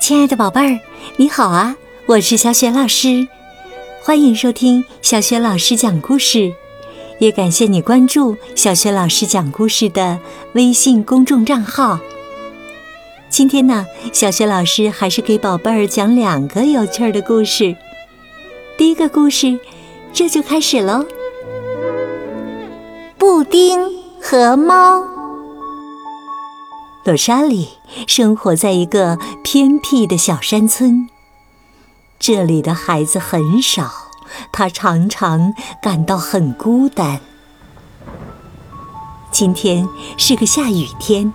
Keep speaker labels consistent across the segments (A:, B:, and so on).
A: 亲爱的宝贝儿，你好啊！我是小雪老师，欢迎收听小雪老师讲故事，也感谢你关注小雪老师讲故事的微信公众账号。今天呢，小雪老师还是给宝贝儿讲两个有趣儿的故事。第一个故事，这就开始喽。布丁和猫。洛莎里生活在一个偏僻的小山村，这里的孩子很少，她常常感到很孤单。今天是个下雨天，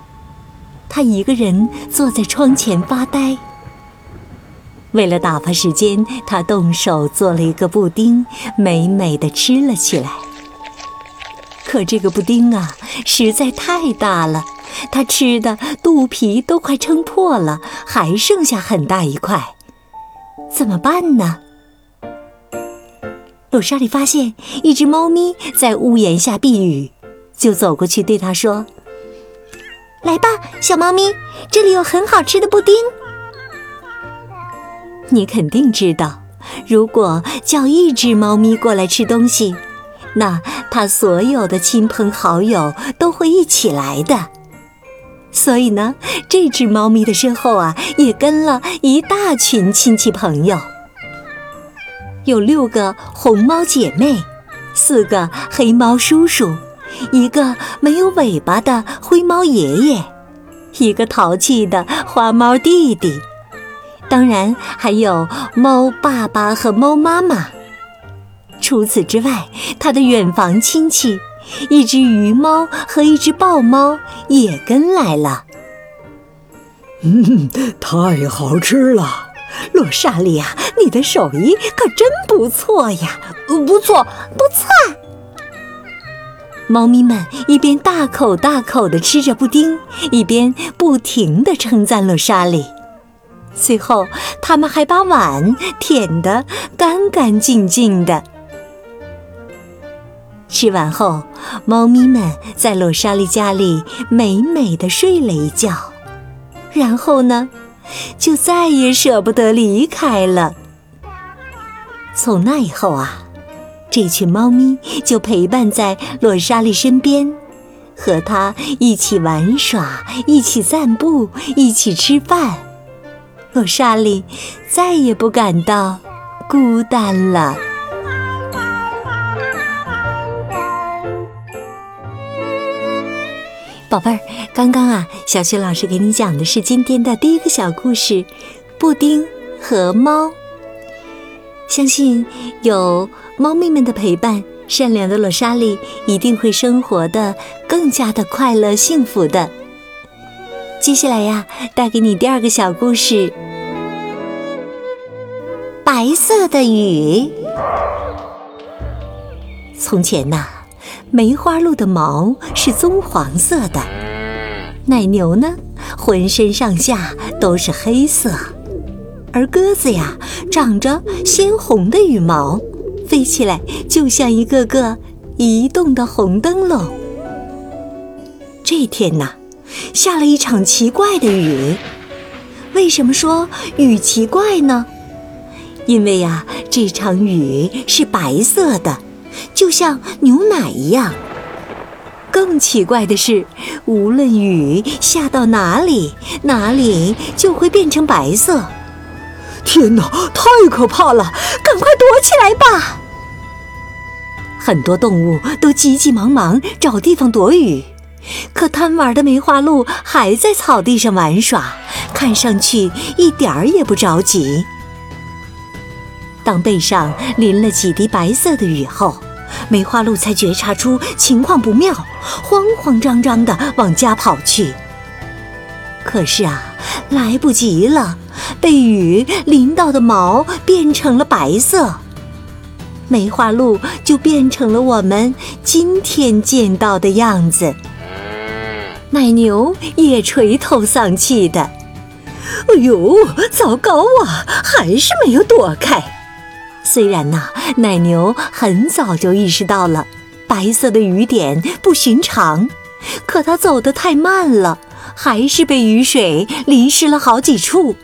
A: 她一个人坐在窗前发呆。为了打发时间，她动手做了一个布丁，美美的吃了起来。可这个布丁啊，实在太大了。他吃的肚皮都快撑破了，还剩下很大一块，怎么办呢？鲁莎莉发现一只猫咪在屋檐下避雨，就走过去对它说：“来吧，小猫咪，这里有很好吃的布丁。你肯定知道，如果叫一只猫咪过来吃东西，那它所有的亲朋好友都会一起来的。”所以呢，这只猫咪的身后啊，也跟了一大群亲戚朋友。有六个红猫姐妹，四个黑猫叔叔，一个没有尾巴的灰猫爷爷，一个淘气的花猫弟弟，当然还有猫爸爸和猫妈妈。除此之外，他的远房亲戚。一只鱼猫和一只豹猫也跟来了。
B: 嗯，太好吃了，洛莎莉亚，你的手艺可真不错呀！
C: 不错，不错。
A: 猫咪们一边大口大口地吃着布丁，一边不停地称赞洛莎莉。最后，他们还把碗舔得干干净净的。吃完后，猫咪们在洛莎莉家里美美的睡了一觉，然后呢，就再也舍不得离开了。从那以后啊，这群猫咪就陪伴在洛莎莉身边，和她一起玩耍，一起散步，一起吃饭。洛莎莉再也不感到孤单了。宝贝儿，刚刚啊，小雪老师给你讲的是今天的第一个小故事《布丁和猫》。相信有猫咪们的陪伴，善良的罗莎莉一定会生活的更加的快乐幸福的。接下来呀，带给你第二个小故事：白色的雨。从前呐。梅花鹿的毛是棕黄色的，奶牛呢，浑身上下都是黑色，而鸽子呀，长着鲜红的羽毛，飞起来就像一个个移动的红灯笼。这天呐，下了一场奇怪的雨。为什么说雨奇怪呢？因为呀，这场雨是白色的。就像牛奶一样。更奇怪的是，无论雨下到哪里，哪里就会变成白色。
B: 天哪，太可怕了！
C: 赶快躲起来吧！
A: 很多动物都急急忙忙找地方躲雨，可贪玩的梅花鹿还在草地上玩耍，看上去一点儿也不着急。当背上淋了几滴白色的雨后，梅花鹿才觉察出情况不妙，慌慌张张地往家跑去。可是啊，来不及了，被雨淋到的毛变成了白色，梅花鹿就变成了我们今天见到的样子。奶牛也垂头丧气的：“
B: 哎呦，糟糕啊，还是没有躲开。”
A: 虽然呐，奶牛很早就意识到了白色的雨点不寻常，可它走得太慢了，还是被雨水淋湿了好几处。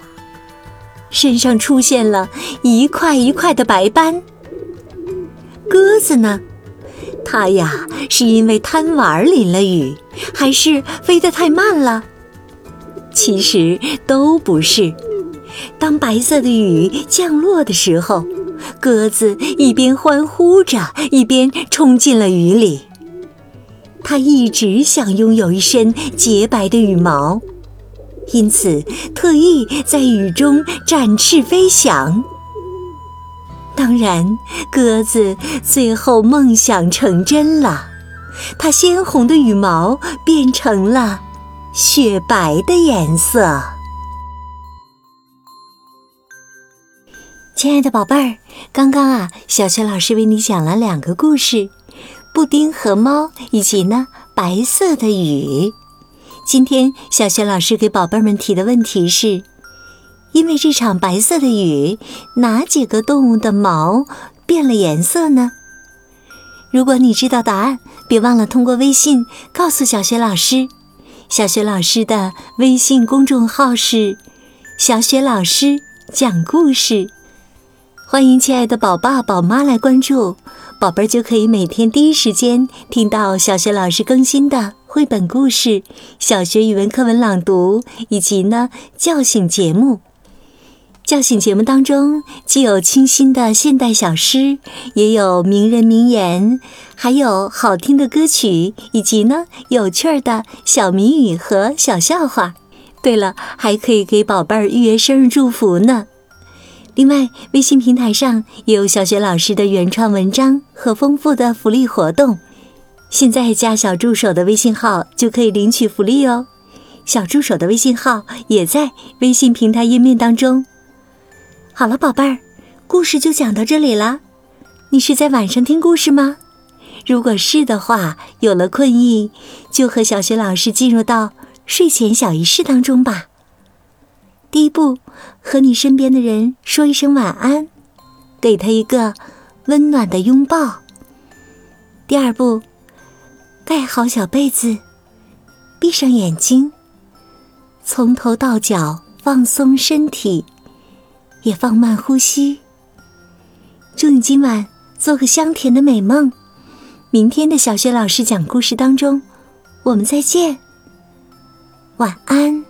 A: 身上出现了一块一块的白斑。鸽子呢？它呀，是因为贪玩淋了雨，还是飞得太慢了？其实都不是。当白色的雨降落的时候，鸽子一边欢呼着，一边冲进了雨里。它一直想拥有一身洁白的羽毛，因此特意在雨中展翅飞翔。当然，鸽子最后梦想成真了，它鲜红的羽毛变成了雪白的颜色。亲爱的宝贝儿，刚刚啊，小雪老师为你讲了两个故事：布丁和猫，以及呢白色的雨。今天小雪老师给宝贝们提的问题是：因为这场白色的雨，哪几个动物的毛变了颜色呢？如果你知道答案，别忘了通过微信告诉小雪老师。小雪老师的微信公众号是“小雪老师讲故事”。欢迎亲爱的宝爸宝妈来关注，宝贝儿就可以每天第一时间听到小学老师更新的绘本故事、小学语文课文朗读以及呢叫醒节目。叫醒节目当中既有清新的现代小诗，也有名人名言，还有好听的歌曲，以及呢有趣儿的小谜语和小笑话。对了，还可以给宝贝儿预约生日祝福呢。另外，微信平台上也有小学老师的原创文章和丰富的福利活动。现在加小助手的微信号就可以领取福利哦。小助手的微信号也在微信平台页面当中。好了，宝贝儿，故事就讲到这里了。你是在晚上听故事吗？如果是的话，有了困意，就和小学老师进入到睡前小仪式当中吧。第一步，和你身边的人说一声晚安，给他一个温暖的拥抱。第二步，盖好小被子，闭上眼睛，从头到脚放松身体，也放慢呼吸。祝你今晚做个香甜的美梦。明天的小学老师讲故事当中，我们再见。晚安。